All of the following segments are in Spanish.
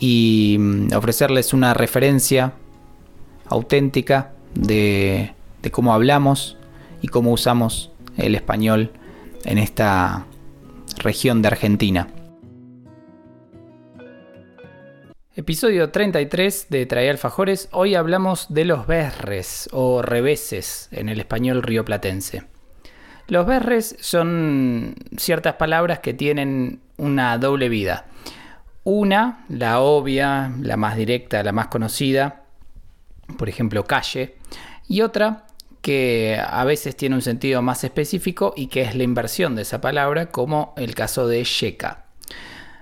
y mm, ofrecerles una referencia auténtica de, cómo hablamos y cómo usamos el español en esta región de Argentina. Episodio 33 de Trae Alfajores. Hoy hablamos de los berres o reveses en el español rioplatense. Los berres son ciertas palabras que tienen una doble vida. Una, la obvia, la más directa, la más conocida, por ejemplo, calle, y otra que a veces tiene un sentido más específico y que es la inversión de esa palabra, como el caso de checa.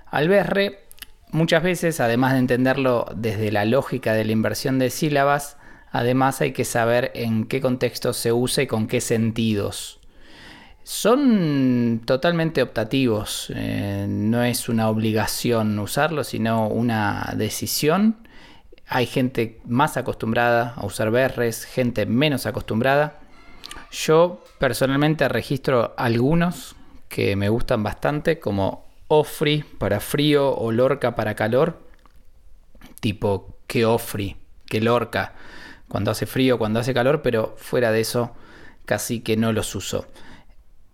Al berre, muchas veces, además de entenderlo desde la lógica de la inversión de sílabas, además hay que saber en qué contexto se usa y con qué sentidos son totalmente optativos, eh, no es una obligación usarlo, sino una decisión. Hay gente más acostumbrada a usar berres, gente menos acostumbrada. Yo personalmente registro algunos que me gustan bastante, como Ofri para frío o Lorca para calor, tipo que Ofri, que Lorca, cuando hace frío, cuando hace calor, pero fuera de eso casi que no los uso.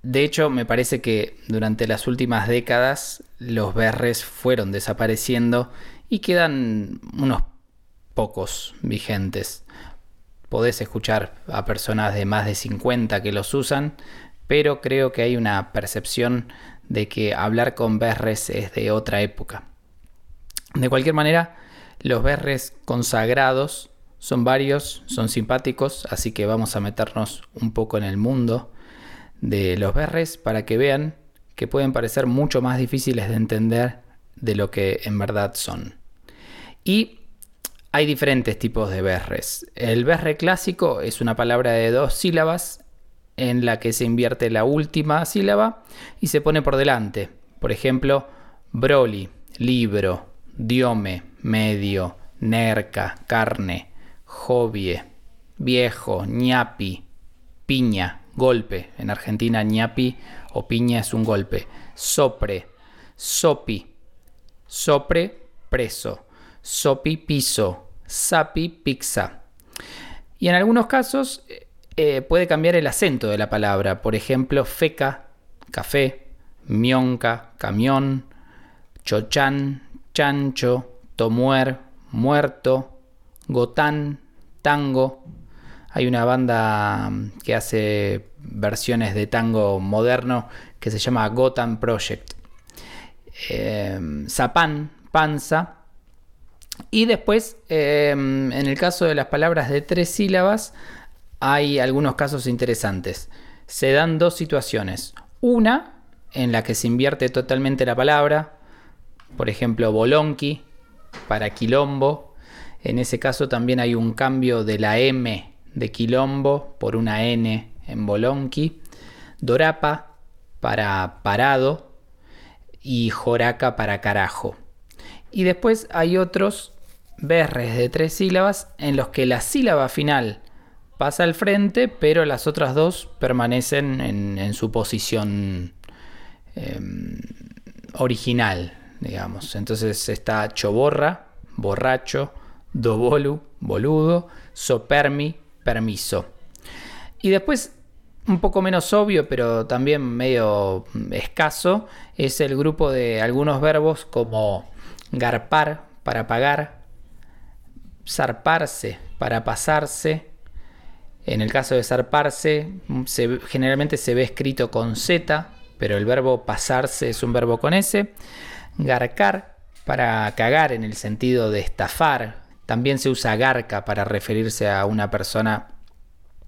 De hecho, me parece que durante las últimas décadas los berres fueron desapareciendo y quedan unos pocos vigentes. Podés escuchar a personas de más de 50 que los usan, pero creo que hay una percepción de que hablar con berres es de otra época. De cualquier manera, los berres consagrados son varios, son simpáticos, así que vamos a meternos un poco en el mundo de los berres para que vean que pueden parecer mucho más difíciles de entender de lo que en verdad son. Y hay diferentes tipos de berres. El berre clásico es una palabra de dos sílabas en la que se invierte la última sílaba y se pone por delante. Por ejemplo, broli, libro, diome, medio, nerca, carne, jovie, viejo, ñapi, piña, golpe. En Argentina ñapi o piña es un golpe. Sopre, sopi, sopre, preso, sopi, piso, sapi, pizza. Y en algunos casos eh, puede cambiar el acento de la palabra. Por ejemplo, feca, café, mionca, camión, chochan, chancho, tomuer, muerto, gotán, tango, hay una banda mm, que hace versiones de tango moderno que se llama Gotham Project. Eh, Zapan, panza. Y después, em, en el caso de las palabras de tres sílabas, hay algunos casos interesantes. Se dan dos situaciones. Una en la que se invierte totalmente la palabra, por ejemplo, bolonqui para quilombo. En ese caso también hay un cambio de la M de quilombo por una N en Bolonqui, Dorapa para parado y Joraca para carajo. Y después hay otros berres de tres sílabas en los que la sílaba final pasa al frente, pero las otras dos permanecen en, su posición em, original, digamos. Entonces está choborra, borracho, dobolu, boludo, sopermi, permiso. Y después, un poco menos obvio, pero también medio escaso, es el grupo de algunos verbos como garpar para pagar, zarparse para pasarse. En el caso de zarparse, generalmente se ve escrito con Z, pero el verbo pasarse es un verbo con S. Garcar para cagar en el sentido de estafar, también se usa garca para referirse a una persona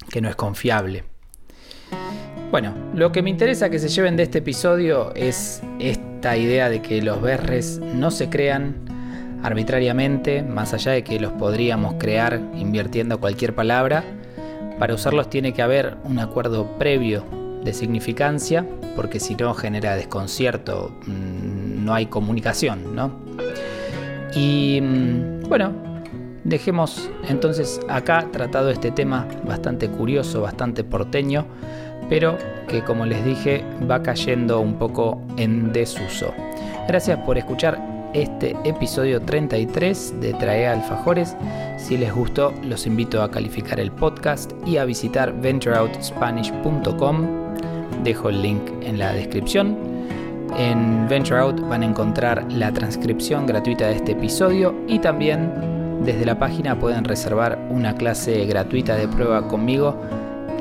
que no es confiable. Bueno, lo que me interesa que se lleven de este episodio es esta idea de que los berres no se crean, arbitrariamente, más allá de que los podríamos crear invirtiendo cualquier palabra, para usarlos tiene que haber un acuerdo previo de significancia, porque si no genera desconcierto, mm, no hay comunicación, ¿no? Y mm, bueno, dejemos entonces acá tratado este tema bastante curioso, bastante porteño, pero que como les dije va cayendo un poco en desuso. Gracias por escuchar este episodio 33 de Trae Alfajores. Si les gustó, los invito a calificar el podcast y a visitar ventureoutspanish.com. Dejo el link en la descripción. En VentureOut van a encontrar la transcripción gratuita de este episodio y también desde la página pueden reservar una clase gratuita de prueba conmigo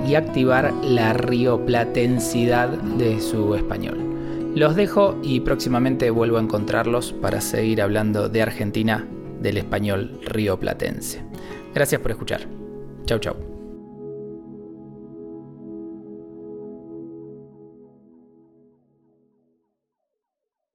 y activar la rioplatensidad de su español. Los dejo y próximamente vuelvo a encontrarlos para seguir hablando de Argentina del español rioplatense. Gracias por escuchar. Chau chau.